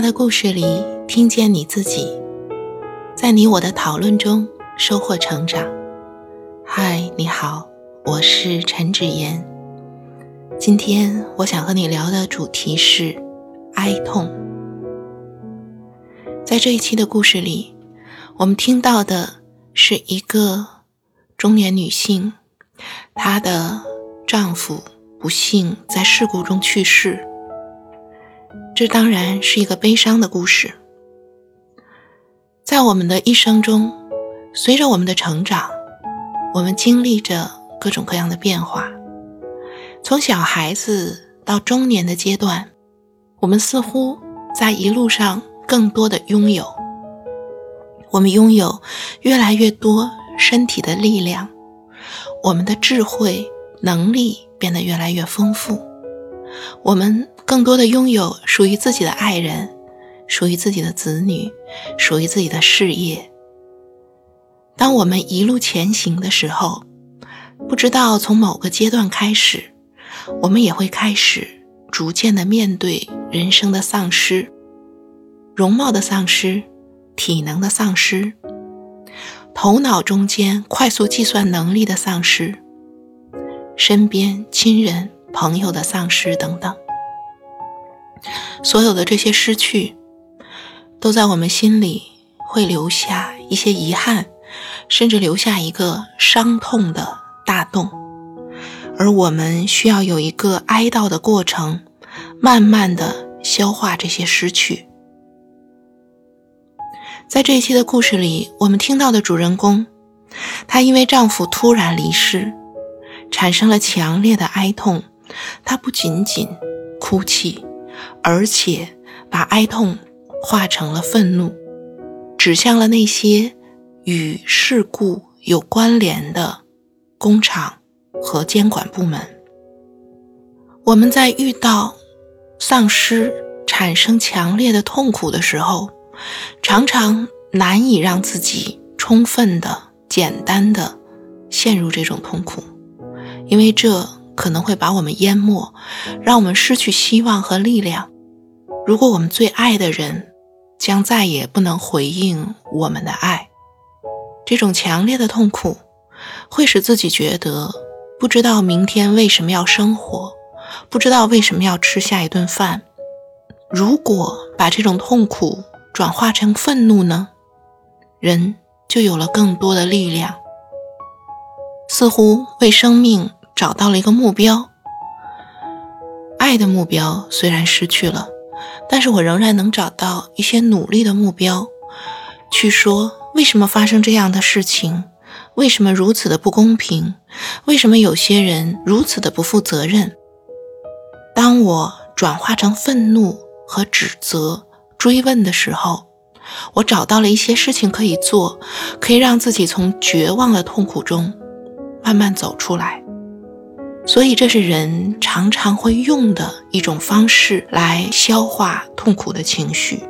他的故事里听见你自己，在你我的讨论中收获成长。嗨，你好，我是陈芷妍。今天我想和你聊的主题是哀痛。在这一期的故事里，我们听到的是一个中年女性，她的丈夫不幸在事故中去世。这当然是一个悲伤的故事。在我们的一生中，随着我们的成长，我们经历着各种各样的变化。从小孩子到中年的阶段，我们似乎在一路上更多的拥有。我们拥有越来越多身体的力量，我们的智慧能力变得越来越丰富，我们更多的拥有属于自己的爱人，属于自己的子女，属于自己的事业。当我们一路前行的时候，不知道从某个阶段开始。我们也会开始逐渐的面对人生的丧失，容貌的丧失，体能的丧失，头脑中间快速计算能力的丧失，身边亲人朋友的丧失等等。所有的这些失去，都在我们心里会留下一些遗憾，甚至留下一个伤痛的大洞。而我们需要有一个哀悼的过程，慢慢的消化这些失去。在这一期的故事里，我们听到的主人公，她因为丈夫突然离世，产生了强烈的哀痛。她不仅仅哭泣，而且把哀痛化成了愤怒，指向了那些与事故有关联的工厂。和监管部门，我们在遇到丧失产生强烈的痛苦的时候，常常难以让自己充分的、简单的陷入这种痛苦，因为这可能会把我们淹没，让我们失去希望和力量。如果我们最爱的人将再也不能回应我们的爱，这种强烈的痛苦会使自己觉得。不知道明天为什么要生活，不知道为什么要吃下一顿饭。如果把这种痛苦转化成愤怒呢？人就有了更多的力量，似乎为生命找到了一个目标。爱的目标虽然失去了，但是我仍然能找到一些努力的目标，去说为什么发生这样的事情。为什么如此的不公平？为什么有些人如此的不负责任？当我转化成愤怒和指责、追问的时候，我找到了一些事情可以做，可以让自己从绝望的痛苦中慢慢走出来。所以，这是人常常会用的一种方式来消化痛苦的情绪。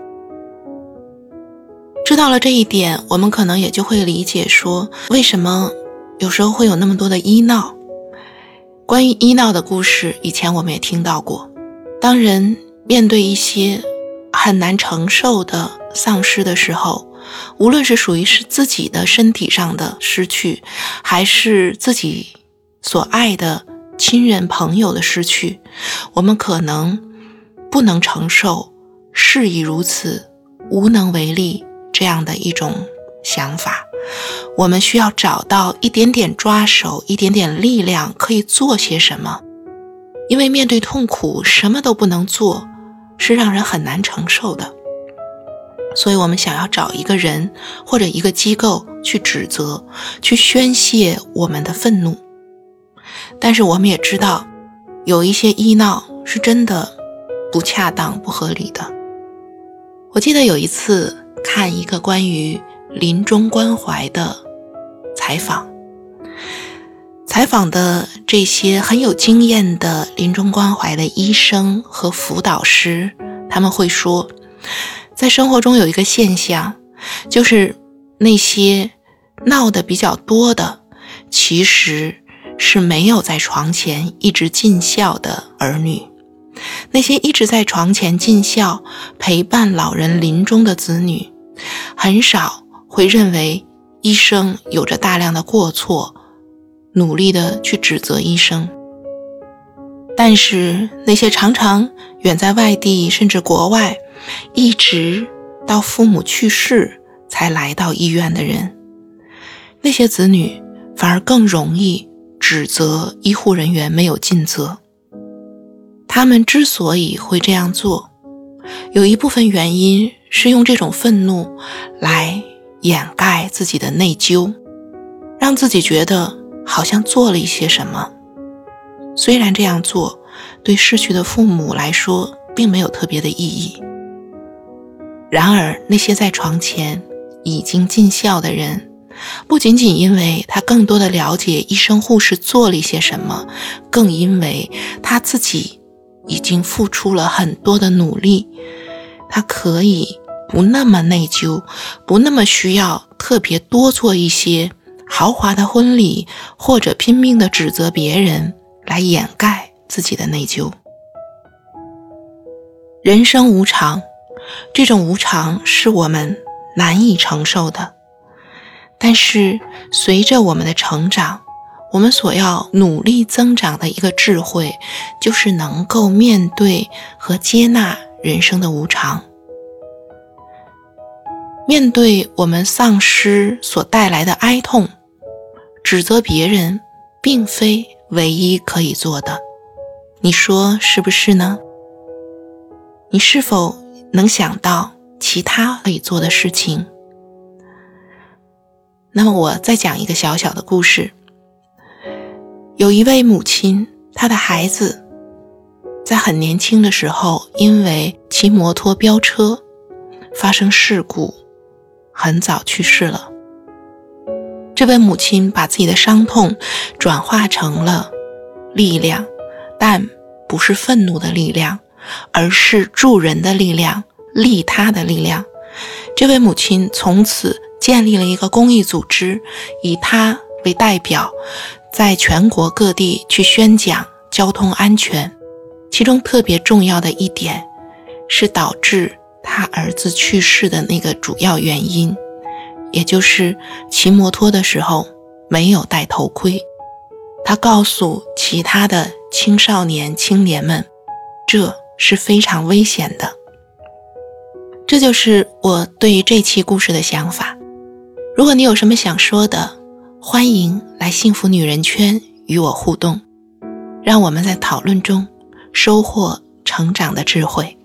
知道了这一点，我们可能也就会理解说，为什么有时候会有那么多的医闹。关于医闹的故事，以前我们也听到过。当人面对一些很难承受的丧失的时候，无论是属于是自己的身体上的失去，还是自己所爱的亲人朋友的失去，我们可能不能承受，事已如此，无能为力。这样的一种想法，我们需要找到一点点抓手，一点点力量，可以做些什么？因为面对痛苦，什么都不能做，是让人很难承受的。所以，我们想要找一个人或者一个机构去指责、去宣泄我们的愤怒。但是，我们也知道，有一些医闹是真的不恰当、不合理的。我记得有一次。看一个关于临终关怀的采访，采访的这些很有经验的临终关怀的医生和辅导师，他们会说，在生活中有一个现象，就是那些闹得比较多的，其实是没有在床前一直尽孝的儿女，那些一直在床前尽孝、陪伴老人临终的子女，很少会认为医生有着大量的过错，努力的去指责医生。但是那些常常远在外地甚至国外，一直到父母去世才来到医院的人，那些子女反而更容易指责医护人员没有尽责。他们之所以会这样做，有一部分原因是用这种愤怒来掩盖自己的内疚，让自己觉得好像做了一些什么。虽然这样做对逝去的父母来说并没有特别的意义，然而那些在床前已经尽孝的人，不仅仅因为他更多的了解医生护士做了一些什么，更因为他自己。已经付出了很多的努力，他可以不那么内疚，不那么需要特别多做一些豪华的婚礼，或者拼命的指责别人来掩盖自己的内疚。人生无常，这种无常是我们难以承受的，但是随着我们的成长。我们所要努力增长的一个智慧，就是能够面对和接纳人生的无常。面对我们丧失所带来的哀痛，指责别人并非唯一可以做的。你说是不是呢？你是否能想到其他可以做的事情？那么，我再讲一个小小的故事。有一位母亲，她的孩子在很年轻的时候，因为骑摩托飙车发生事故，很早去世了。这位母亲把自己的伤痛转化成了力量，但不是愤怒的力量，而是助人的力量、利他的力量。这位母亲从此建立了一个公益组织，以他为代表。在全国各地去宣讲交通安全，其中特别重要的一点是导致他儿子去世的那个主要原因，也就是骑摩托的时候没有戴头盔。他告诉其他的青少年青年们，这是非常危险的。这就是我对于这期故事的想法。如果你有什么想说的，欢迎来幸福女人圈与我互动，让我们在讨论中收获成长的智慧。